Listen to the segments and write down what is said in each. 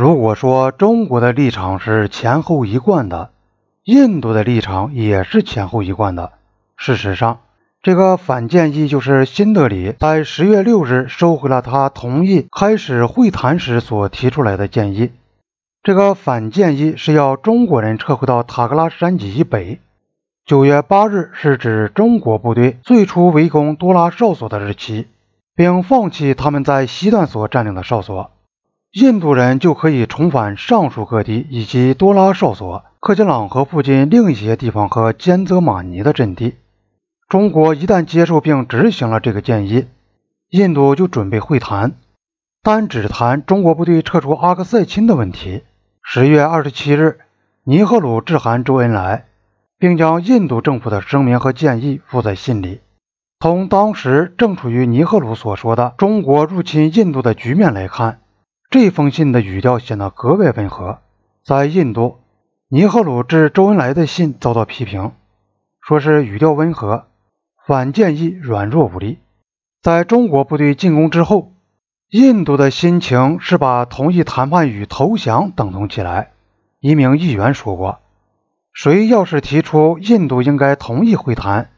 如果说中国的立场是前后一贯的，印度的立场也是前后一贯的。事实上，这个反建议就是新德里在十月六日收回了他同意开始会谈时所提出来的建议。这个反建议是要中国人撤回到塔克拉山脊以北。九月八日是指中国部队最初围攻多拉哨所的日期，并放弃他们在西段所占领的哨所，印度人就可以重返上述各地以及多拉哨所、克吉朗河附近另一些地方和坚泽马尼的阵地。中国一旦接受并执行了这个建议，印度就准备会谈，但只谈中国部队撤出阿克塞钦的问题。十月二十七日，尼赫鲁致函周恩来，并将印度政府的声明和建议附在信里。从当时正处于尼赫鲁所说的中国入侵印度的局面来看，这封信的语调显得格外温和。在印度，尼赫鲁致周恩来的信遭到批评，说是语调温和。反建议软弱无力。在中国部队进攻之后，印度的心情是把同意谈判与投降等同起来。一名议员说过：“谁要是提出印度应该同意会谈，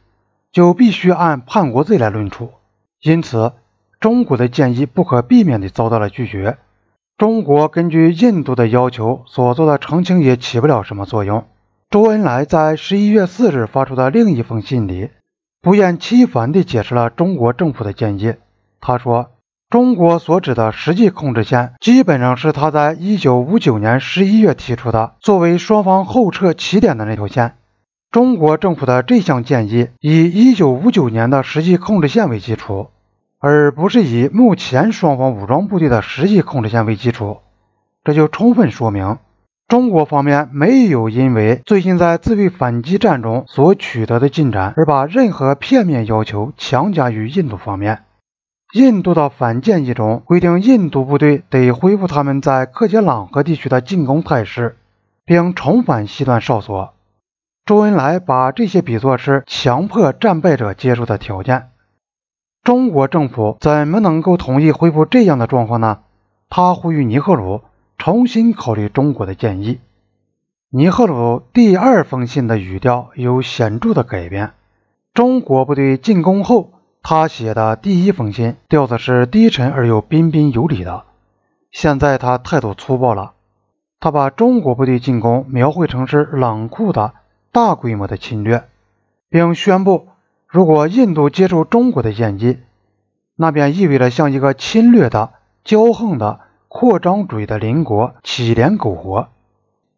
就必须按叛国罪来论处。”因此，中国的建议不可避免地遭到了拒绝。中国根据印度的要求所做的澄清也起不了什么作用。周恩来在十一月四日发出的另一封信里。不厌其烦地解释了中国政府的建议。他说：“中国所指的实际控制线，基本上是他在1959年11月提出的，作为双方后撤起点的那条线。中国政府的这项建议以1959年的实际控制线为基础，而不是以目前双方武装部队的实际控制线为基础。这就充分说明。”中国方面没有因为最近在自卫反击战中所取得的进展而把任何片面要求强加于印度方面。印度的反建议中规定，印度部队得恢复他们在克杰朗河地区的进攻态势，并重返西段哨所。周恩来把这些比作是强迫战败者接受的条件。中国政府怎么能够同意恢复这样的状况呢？他呼吁尼赫鲁。重新考虑中国的建议。尼赫鲁第二封信的语调有显著的改变。中国部队进攻后，他写的第一封信调子是低沉而又彬彬有礼的。现在他态度粗暴了。他把中国部队进攻描绘成是冷酷的大规模的侵略，并宣布，如果印度接受中国的建议，那便意味着向一个侵略的、骄横的。扩张主义的邻国起连苟活。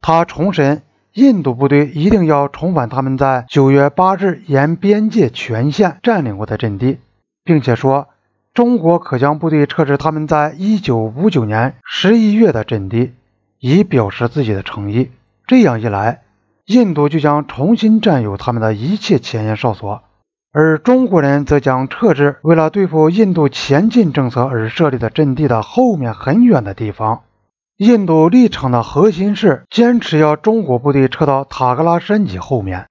他重申，印度部队一定要重返他们在九月八日沿边界全线占领过的阵地，并且说，中国可将部队撤至他们在一九五九年十一月的阵地，以表示自己的诚意。这样一来，印度就将重新占有他们的一切前沿哨所。而中国人则将撤至为了对付印度前进政策而设立的阵地的后面很远的地方。印度立场的核心是坚持要中国部队撤到塔克拉山脊后面，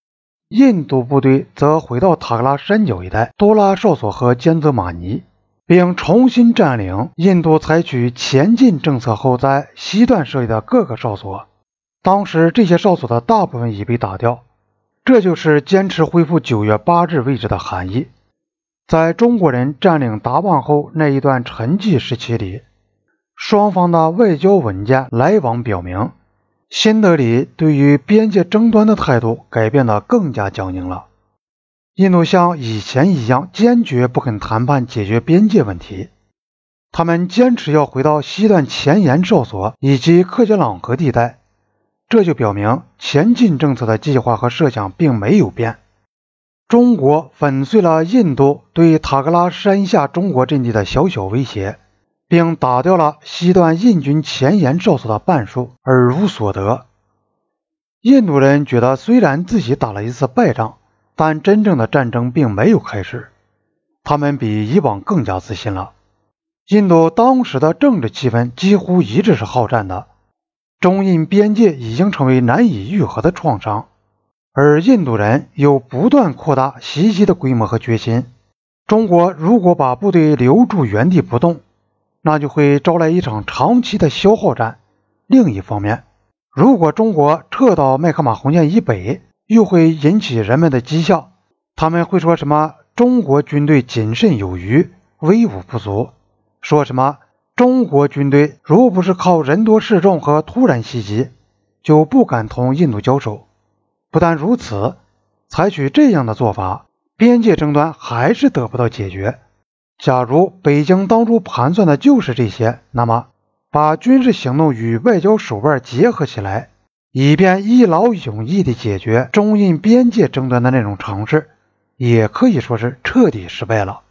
印度部队则回到塔克拉山脚一带多拉哨所和坚泽马尼，并重新占领印度采取前进政策后在西段设立的各个哨所。当时这些哨所的大部分已被打掉。这就是坚持恢复九月八日位置的含义。在中国人占领达旺后那一段沉寂时期里，双方的外交文件来往表明，新德里对于边界争端的态度改变得更加僵硬了。印度像以前一样坚决不肯谈判解决边界问题，他们坚持要回到西段前沿哨所以及克杰朗河地带。这就表明前进政策的计划和设想并没有变。中国粉碎了印度对塔克拉山下中国阵地的小小威胁，并打掉了西段印军前沿哨所的半数，而无所得。印度人觉得，虽然自己打了一次败仗，但真正的战争并没有开始。他们比以往更加自信了。印度当时的政治气氛几乎一直是好战的。中印边界已经成为难以愈合的创伤，而印度人又不断扩大袭击的规模和决心。中国如果把部队留驻原地不动，那就会招来一场长期的消耗战，另一方面，如果中国撤到麦克马洪线以北，又会引起人们的讥笑。他们会说什么？中国军队谨慎有余，威武不足。说什么？中国军队如不是靠人多势众和突然袭击，就不敢同印度交手。不但如此，采取这样的做法，边界争端还是得不到解决。假如北京当初盘算的就是这些，那么把军事行动与外交手腕结合起来，以便一劳永逸地解决中印边界争端的那种尝试，也可以说是彻底失败了。